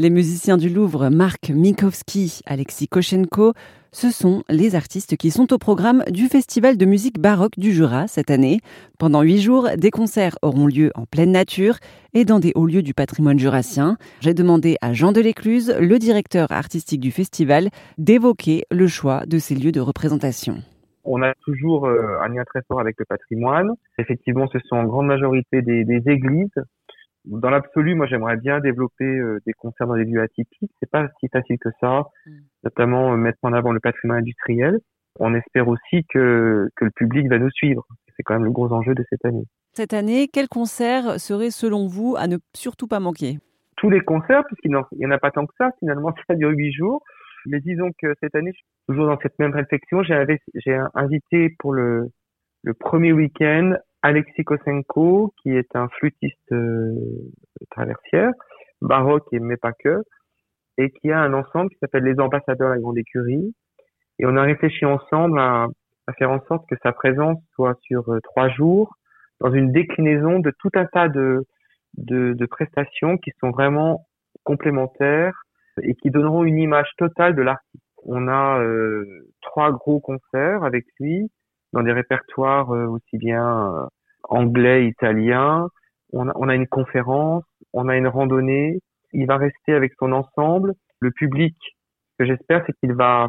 Les musiciens du Louvre, Marc Minkowski, Alexis Koshenko, ce sont les artistes qui sont au programme du Festival de musique baroque du Jura cette année. Pendant huit jours, des concerts auront lieu en pleine nature et dans des hauts lieux du patrimoine jurassien. J'ai demandé à Jean Delécluse, le directeur artistique du festival, d'évoquer le choix de ces lieux de représentation. On a toujours euh, un lien très fort avec le patrimoine. Effectivement, ce sont en grande majorité des, des églises dans l'absolu, moi, j'aimerais bien développer euh, des concerts dans des lieux atypiques. C'est pas si facile que ça, mm. notamment euh, mettre en avant le patrimoine industriel. On espère aussi que, que le public va nous suivre. C'est quand même le gros enjeu de cette année. Cette année, quel concert serait selon vous à ne surtout pas manquer? Tous les concerts, puisqu'il n'y en a pas tant que ça, finalement, ça dure huit jours. Mais disons que cette année, je suis toujours dans cette même réflexion. J'ai invité pour le, le premier week-end Alexis Kosenko, qui est un flûtiste euh, traversière, baroque et mais pas que, et qui a un ensemble qui s'appelle Les Ambassadeurs de la Grande Écurie. Et on a réfléchi ensemble à, faire en sorte que sa présence soit sur euh, trois jours, dans une déclinaison de tout un tas de, de, prestations qui sont vraiment complémentaires et qui donneront une image totale de l'artiste. On a euh, trois gros concerts avec lui, dans des répertoires aussi bien anglais, italien. On a, on a une conférence, on a une randonnée. Il va rester avec son ensemble. Le public, ce que j'espère, c'est qu'il va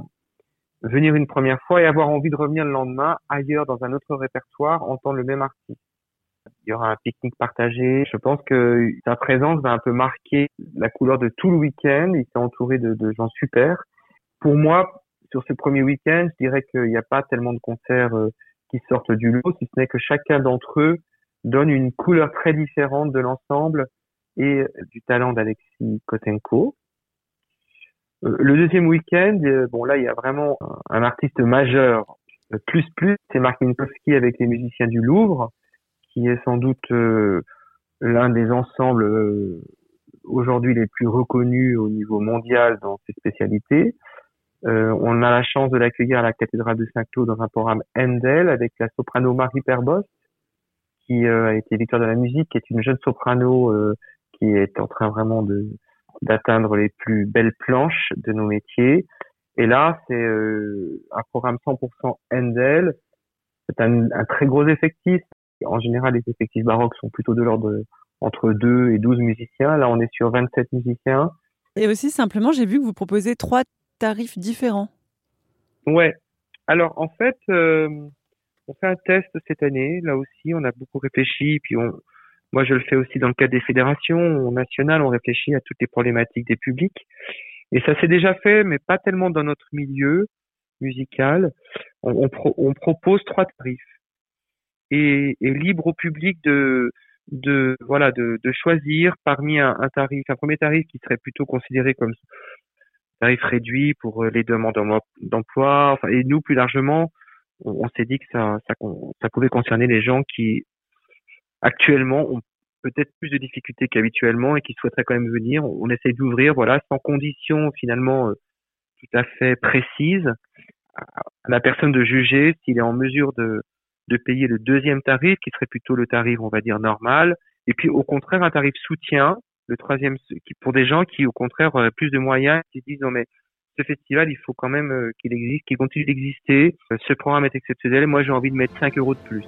venir une première fois et avoir envie de revenir le lendemain ailleurs dans un autre répertoire, entendre le même artiste. Il y aura un pique-nique partagé. Je pense que sa présence va un peu marquer la couleur de tout le week-end. Il s'est entouré de, de gens super. Pour moi, sur ce premier week-end, je dirais qu'il n'y a pas tellement de concerts euh, qui sortent du lot, si ce n'est que chacun d'entre eux donne une couleur très différente de l'ensemble et du talent d'Alexis Kotenko. Euh, le deuxième week-end, euh, bon là, il y a vraiment un artiste majeur, plus plus, c'est Mark Minkowski avec les musiciens du Louvre, qui est sans doute l'un des ensembles aujourd'hui les plus reconnus au niveau mondial dans ses spécialités. Euh, on a la chance de l'accueillir à la cathédrale de Saint-Cloud dans un programme Handel avec la soprano Marie Perbost, qui euh, a été victoire de la musique, qui est une jeune soprano euh, qui est en train vraiment de d'atteindre les plus belles planches de nos métiers. Et là, c'est un programme 100% Handel. C'est un, un, très gros effectif. En général, les effectifs baroques sont plutôt de l'ordre entre 2 et 12 musiciens. Là, on est sur 27 musiciens. Et aussi, simplement, j'ai vu que vous proposez trois tarifs différents. Ouais. Alors en fait, euh, on fait un test cette année. Là aussi, on a beaucoup réfléchi. Puis moi, je le fais aussi dans le cadre des fédérations nationales. On réfléchit à toutes les problématiques des publics. Et ça s'est déjà fait, mais pas tellement dans notre milieu musical. On, propose trois tarifs et, libre au public de voilà de, choisir parmi un, tarif, un premier tarif qui serait plutôt considéré comme tarif réduit pour euh, les demandes d'emploi. Enfin, et nous, plus largement, on, s'est dit que ça, pouvait concerner les gens qui actuellement ont peut-être plus de difficultés qu'habituellement et qui souhaiteraient quand même venir. On, essaie d'ouvrir, voilà, sans condition finalement euh, tout à fait précise, à la personne de juger s'il est en mesure de payer le deuxième tarif, qui serait plutôt le tarif, on va dire, normal, et puis au contraire un tarif soutien le troisième, pour des gens qui, au contraire, ont plus de moyens, qui disent non mais ce festival, il faut quand même euh, qu'il existe, qu'il continue d'exister. Euh, ce programme est exceptionnel. Moi, j'ai envie de mettre 5 euros de plus.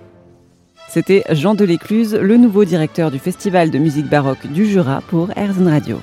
C'était Jean Delécluse, le nouveau directeur du Festival de musique baroque du Jura pour Airzone Radio.